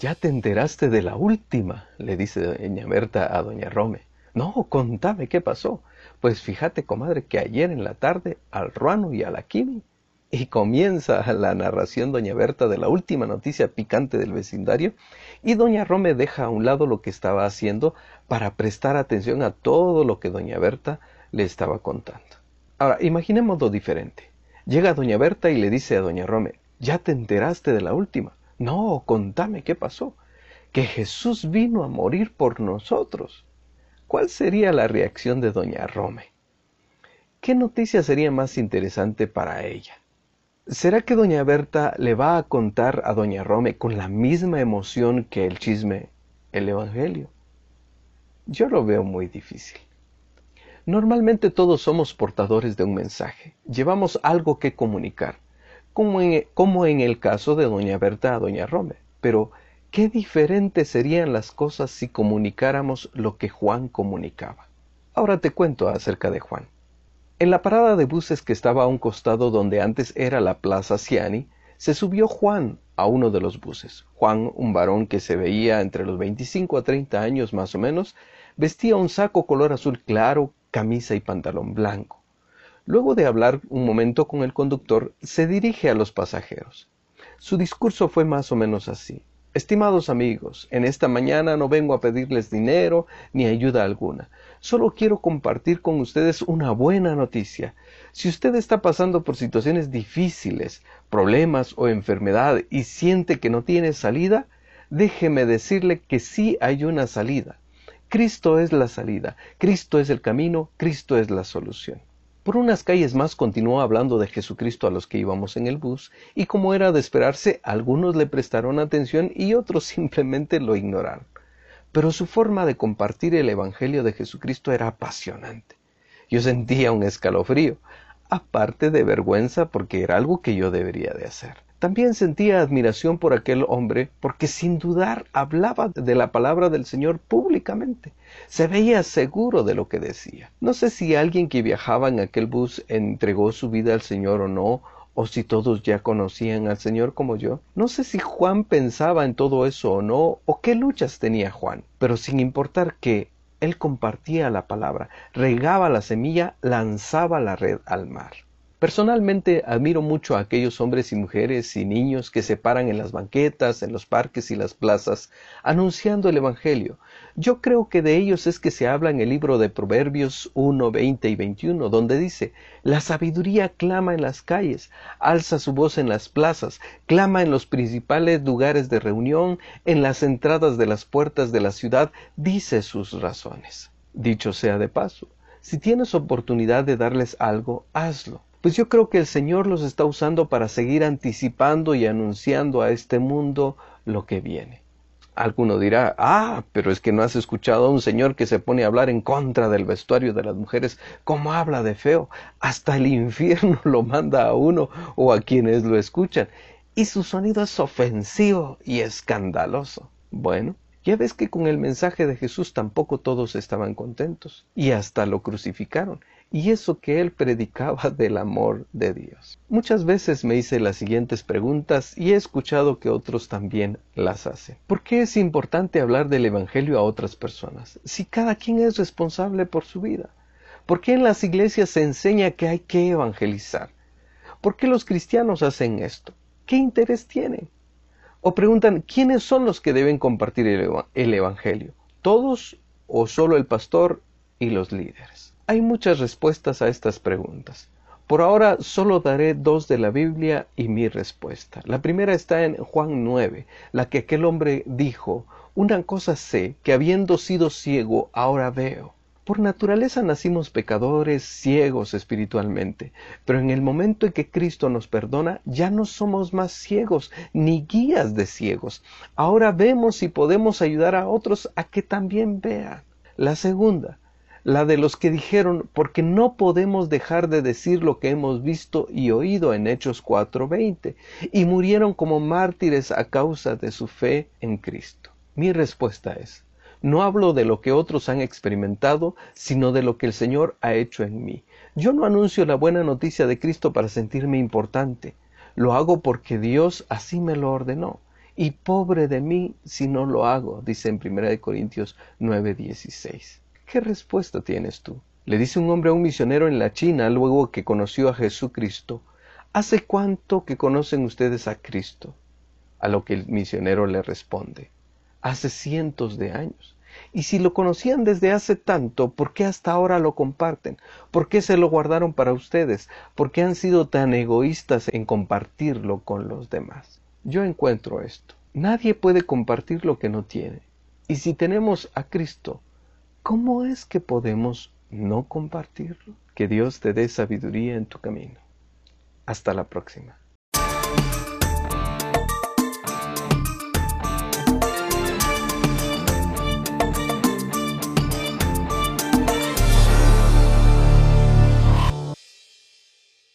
Ya te enteraste de la última, le dice doña Berta a doña Rome. No, contame qué pasó. Pues fíjate, comadre, que ayer en la tarde al Ruano y a la Kimi. Y comienza la narración doña Berta de la última noticia picante del vecindario y doña Rome deja a un lado lo que estaba haciendo para prestar atención a todo lo que doña Berta le estaba contando. Ahora, imaginémoslo diferente. Llega doña Berta y le dice a doña Rome, ¿ya te enteraste de la última? No, contame qué pasó. Que Jesús vino a morir por nosotros. ¿Cuál sería la reacción de doña Rome? ¿Qué noticia sería más interesante para ella? ¿Será que doña Berta le va a contar a doña Rome con la misma emoción que el chisme, el Evangelio? Yo lo veo muy difícil. Normalmente todos somos portadores de un mensaje, llevamos algo que comunicar, como en, como en el caso de doña Berta doña Rome, pero qué diferentes serían las cosas si comunicáramos lo que Juan comunicaba. Ahora te cuento acerca de Juan. En la parada de buses que estaba a un costado donde antes era la Plaza Ciani, se subió Juan a uno de los buses. Juan, un varón que se veía entre los 25 a 30 años más o menos, vestía un saco color azul claro, camisa y pantalón blanco. Luego de hablar un momento con el conductor, se dirige a los pasajeros. Su discurso fue más o menos así. Estimados amigos, en esta mañana no vengo a pedirles dinero ni ayuda alguna. Solo quiero compartir con ustedes una buena noticia. Si usted está pasando por situaciones difíciles, problemas o enfermedad y siente que no tiene salida, déjeme decirle que sí hay una salida. Cristo es la salida, Cristo es el camino, Cristo es la solución. Por unas calles más continuó hablando de Jesucristo a los que íbamos en el bus, y como era de esperarse, algunos le prestaron atención y otros simplemente lo ignoraron pero su forma de compartir el Evangelio de Jesucristo era apasionante. Yo sentía un escalofrío, aparte de vergüenza porque era algo que yo debería de hacer. También sentía admiración por aquel hombre porque sin dudar hablaba de la palabra del Señor públicamente. Se veía seguro de lo que decía. No sé si alguien que viajaba en aquel bus entregó su vida al Señor o no, o si todos ya conocían al Señor como yo. No sé si Juan pensaba en todo eso o no, o qué luchas tenía Juan, pero sin importar que él compartía la palabra, regaba la semilla, lanzaba la red al mar. Personalmente admiro mucho a aquellos hombres y mujeres y niños que se paran en las banquetas, en los parques y las plazas, anunciando el Evangelio. Yo creo que de ellos es que se habla en el libro de Proverbios 1, 20 y 21, donde dice, La sabiduría clama en las calles, alza su voz en las plazas, clama en los principales lugares de reunión, en las entradas de las puertas de la ciudad, dice sus razones. Dicho sea de paso, si tienes oportunidad de darles algo, hazlo pues yo creo que el Señor los está usando para seguir anticipando y anunciando a este mundo lo que viene. Alguno dirá, ah, pero es que no has escuchado a un señor que se pone a hablar en contra del vestuario de las mujeres, ¿cómo habla de feo? Hasta el infierno lo manda a uno o a quienes lo escuchan. Y su sonido es ofensivo y escandaloso. Bueno, ya ves que con el mensaje de Jesús tampoco todos estaban contentos y hasta lo crucificaron y eso que él predicaba del amor de Dios. Muchas veces me hice las siguientes preguntas y he escuchado que otros también las hacen. ¿Por qué es importante hablar del Evangelio a otras personas si cada quien es responsable por su vida? ¿Por qué en las iglesias se enseña que hay que evangelizar? ¿Por qué los cristianos hacen esto? ¿Qué interés tienen? O preguntan, ¿quiénes son los que deben compartir el, Evangelio? ¿Todos o solo el pastor y los líderes? Hay muchas respuestas a estas preguntas. Por ahora solo daré dos de la Biblia y mi respuesta. La primera está en Juan 9, la que aquel hombre dijo, una cosa sé, que habiendo sido ciego, ahora veo. Por naturaleza nacimos pecadores, ciegos espiritualmente, pero en el momento en que Cristo nos perdona, ya no somos más ciegos, ni guías de ciegos. Ahora vemos y podemos ayudar a otros a que también vean. La segunda, la de los que dijeron, porque no podemos dejar de decir lo que hemos visto y oído en Hechos 4:20, y murieron como mártires a causa de su fe en Cristo. Mi respuesta es, no hablo de lo que otros han experimentado, sino de lo que el Señor ha hecho en mí. Yo no anuncio la buena noticia de Cristo para sentirme importante, lo hago porque Dios así me lo ordenó Y pobre de mí si no lo hago, dice en 1 Corintios 9:16. ¿Qué respuesta tienes tú? Le dice un hombre a un misionero en la China luego que conoció a Jesucristo, ¿hace cuánto que conocen ustedes a Cristo? A lo que el misionero le responde, hace cientos de años. Y si lo conocían desde hace tanto, ¿por qué hasta ahora lo comparten? ¿Por qué se lo guardaron para ustedes? ¿Por qué han sido tan egoístas en compartirlo con los demás? Yo encuentro esto. Nadie puede compartir lo que no tiene. Y si tenemos a Cristo, ¿cómo es que podemos no compartirlo? Que Dios te dé sabiduría en tu camino. Hasta la próxima.